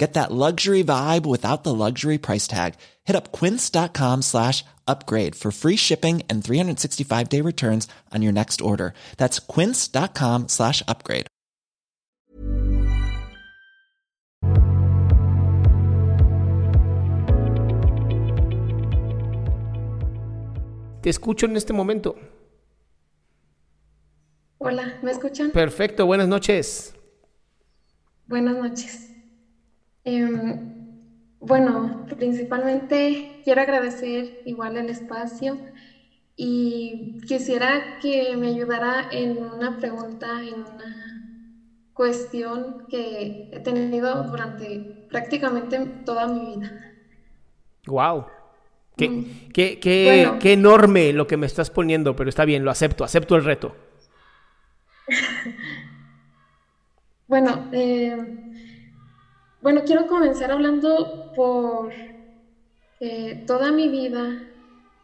Get that luxury vibe without the luxury price tag. Hit up quince.com slash upgrade for free shipping and 365 day returns on your next order. That's quince.com slash upgrade. Te escucho en este momento. Hola, ¿me escuchan? Perfecto, buenas noches. Buenas noches. Em, bueno, principalmente quiero agradecer igual el espacio y quisiera que me ayudara en una pregunta, en una cuestión que he tenido durante prácticamente toda mi vida. Wow. Qué, Mm. qué- qué- Bueno. qué enorme lo que me estás poniendo, pero está bien, lo acepto, acepto el reto. Bueno, eh, bueno, quiero comenzar hablando por eh, toda mi vida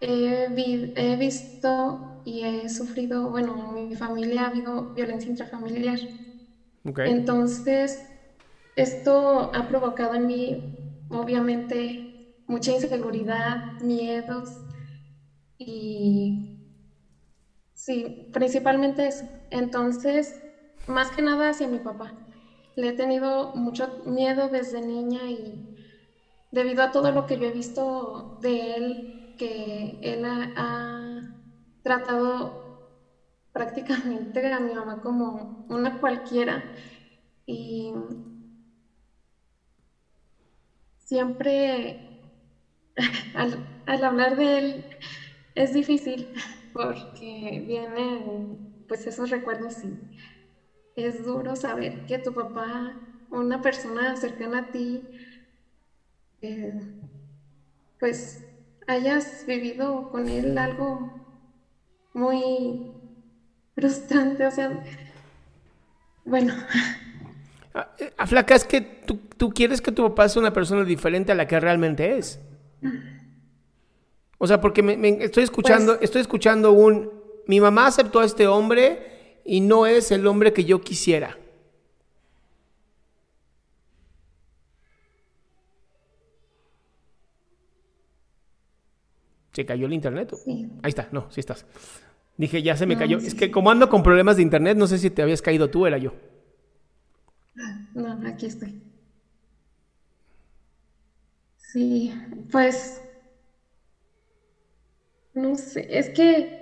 he, vi- he visto y he sufrido, bueno, en mi familia ha habido violencia intrafamiliar. Ok. Entonces, esto ha provocado en mí, obviamente, mucha inseguridad, miedos y sí, principalmente eso. Entonces, más que nada hacia mi papá. Le he tenido mucho miedo desde niña y debido a todo lo que yo he visto de él, que él ha, tratado prácticamente a mi mamá como una cualquiera y siempre al, al hablar de él es difícil porque vienen pues esos recuerdos y es duro saber que tu papá, una persona cercana a ti, eh, pues hayas vivido con él algo muy frustrante, o sea, bueno, Ah, eh, ah, es que tú, tú quieres que tu papá sea una persona diferente a la que realmente es. O sea, porque me, me- estoy escuchando, Pues- estoy escuchando un. Mi mamá aceptó a este hombre y no es el hombre que yo quisiera. Se cayó el internet. Ahí está, no, sí estás. Dije, ya se me cayó. Es que como ando con problemas de internet, no sé si te habías caído tú, era yo. no, aquí estoy. Sí, pues, no sé, es que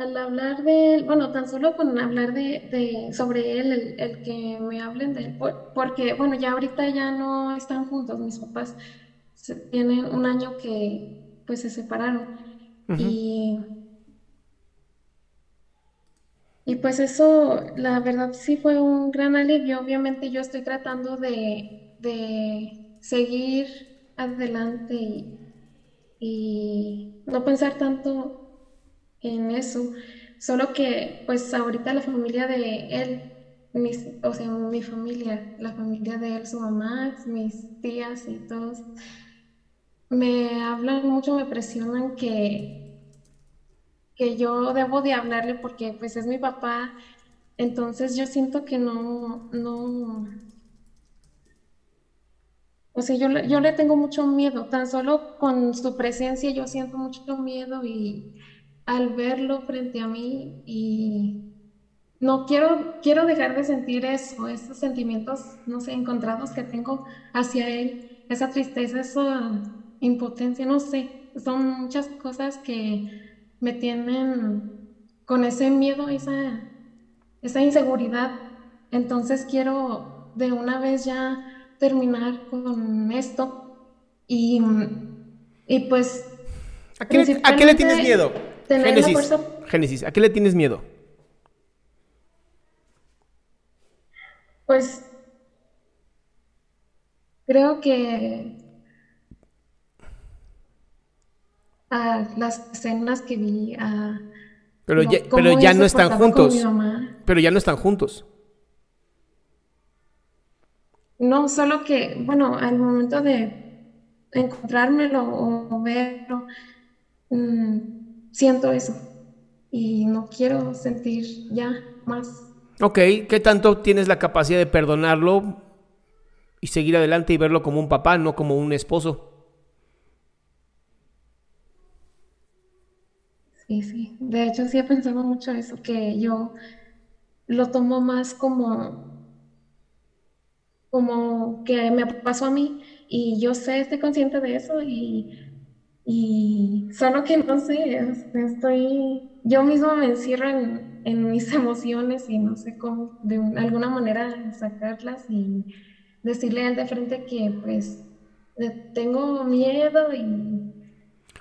al hablar de él, bueno, tan solo con hablar de, de- sobre él, el, el que me hablen de él, por- porque, bueno, ya ahorita ya no están juntos, mis papás tienen un año que, pues, se separaron. Y, y pues eso, la verdad sí fue un gran alivio, obviamente yo estoy tratando de, de seguir adelante y, y no pensar tanto en eso. Solo que, pues, ahorita la familia de él, mis, o sea, mi familia, la familia de él, su mamá, mis tías y todos, me hablan mucho, me presionan que, que yo debo de hablarle porque, pues, es mi papá. Entonces yo siento que no, no, O sea, yo, yo le tengo mucho miedo, tan solo con su presencia yo siento mucho miedo y al verlo frente a mí y no quiero, quiero dejar de sentir eso, esos sentimientos, no sé, encontrados que tengo hacia él, esa tristeza, esa impotencia, no sé, son muchas cosas que me tienen con ese miedo, esa, esa inseguridad. Entonces quiero de una vez ya terminar con esto y, y pues... ¿A qué, le, tienes miedo? Génesis, Génesis, ¿a qué le tienes miedo? Pues creo que a las escenas que vi, a... Pero ya, pero ya no están juntos. Pero ya no están juntos. No, solo que, bueno, al momento de encontrármelo o verlo, mm, siento eso. Y no quiero sentir ya más. Ok, ¿qué tanto tienes la capacidad de perdonarlo y seguir adelante y verlo como un papá, no como un esposo? Sí, sí. De hecho, sí he pensado mucho eso, que yo lo tomo más como como que me pasó a mí y yo sé, estoy consciente de eso y, y solo que no sé, estoy, yo mismo me encierro en, en mis emociones y no sé cómo, de alguna manera sacarlas y decirle al de frente que pues tengo miedo y...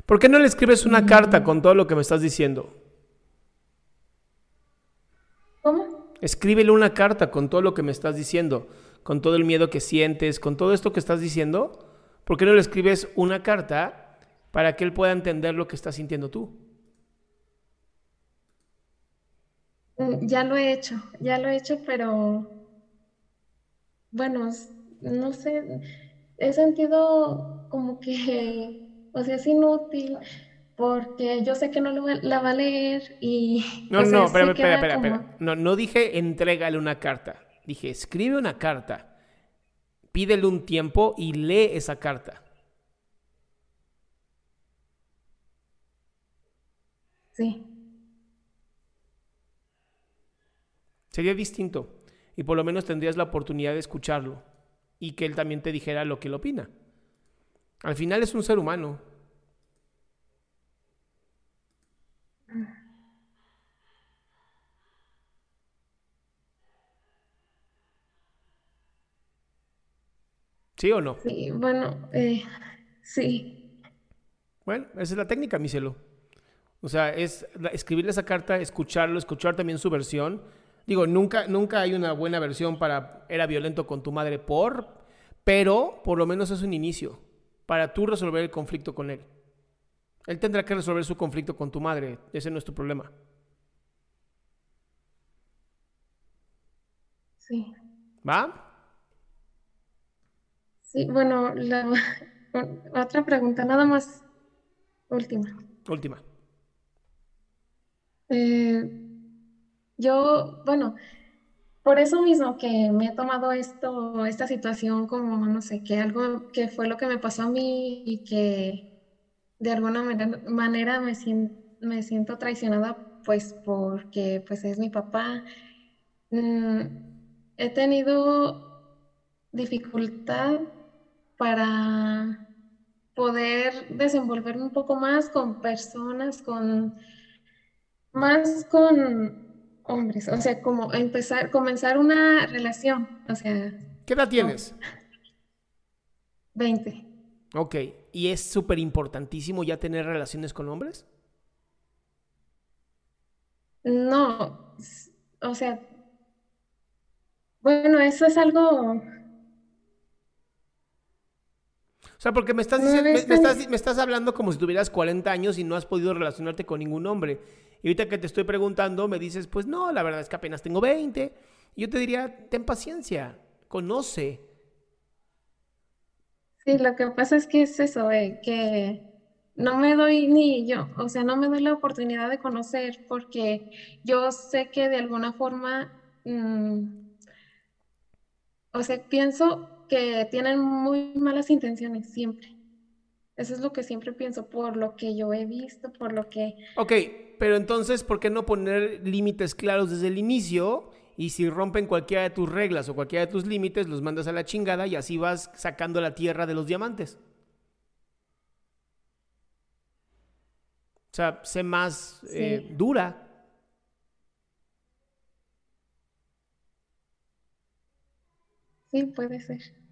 ¿Por qué no le escribes una carta con todo lo que me estás diciendo? ¿Cómo? Escríbele una carta con todo lo que me estás diciendo con todo el miedo que sientes, con todo esto que estás diciendo, ¿por qué no le escribes una carta para que él pueda entender lo que estás sintiendo tú? Mm, ya lo he hecho, ya lo he hecho, pero bueno, no sé, he sentido como que, o sea, es inútil porque yo sé que no la va a leer y... No, no, espera, espera, espera, espera. No, no dije entrégale una carta dije, escribe una carta, pídele un tiempo y lee esa carta. Sí. Sería distinto y por lo menos tendrías la oportunidad de escucharlo y que él también te dijera lo que él opina. Al final es un ser humano. ¿Sí o no? Sí, bueno, eh, sí. Bueno, esa es la técnica, mi cielo. O sea, es escribirle esa carta, escucharlo, escuchar también su versión. Digo, nunca, nunca hay una buena versión para era violento con tu madre por, pero por lo menos es un inicio para tú resolver el conflicto con él. Él tendrá que resolver su conflicto con tu madre, ese no es tu problema. Sí. ¿Va? Sí, bueno, la otra pregunta, nada más. Última. Última. Eh, yo, bueno, por eso mismo que me he tomado esto, esta situación como, no sé, que algo que fue lo que me pasó a mí y que de alguna manera, me, siento, me siento traicionada, pues porque pues es mi papá. Mm, he tenido dificultad para poder desenvolverme un poco más con personas, con más con hombres, o sea, como empezar, comenzar una relación, o sea. ¿Qué edad tienes? 20. Ok, ¿y es súper importantísimo ya tener relaciones con hombres? No, o sea, bueno, eso es algo sea, porque me estás, diciendo, me, estás, me estás hablando como si tuvieras 40 años y no has podido relacionarte con ningún hombre. Y ahorita que te estoy preguntando, me dices, pues no, la verdad es que apenas tengo 20. Y yo te diría, ten paciencia, conoce. Sí, lo que pasa es que es eso, eh, que no me doy ni yo, o sea, no me doy la oportunidad de conocer porque yo sé que de alguna forma, mm, o sea, pienso que tienen muy malas intenciones siempre. Eso es lo que siempre pienso, por lo que yo he visto, por lo que... Ok, pero entonces, ¿por qué no poner límites claros desde el inicio? Y si rompen cualquiera de tus reglas o cualquiera de tus límites, los mandas a la chingada y así vas sacando la tierra de los diamantes. O sea, sé más eh, dura. Sí, puede ser.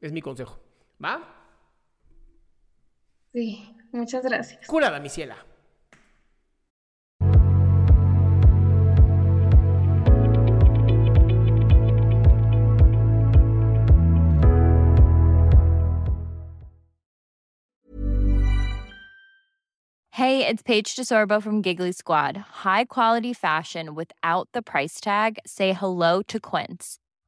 Es mi consejo. ¿Va? Sí, muchas gracias. Curada, mi ciela. Hey, it's Paige DeSorbo from Giggly Squad. High quality fashion without the price tag. Say hello to Quince.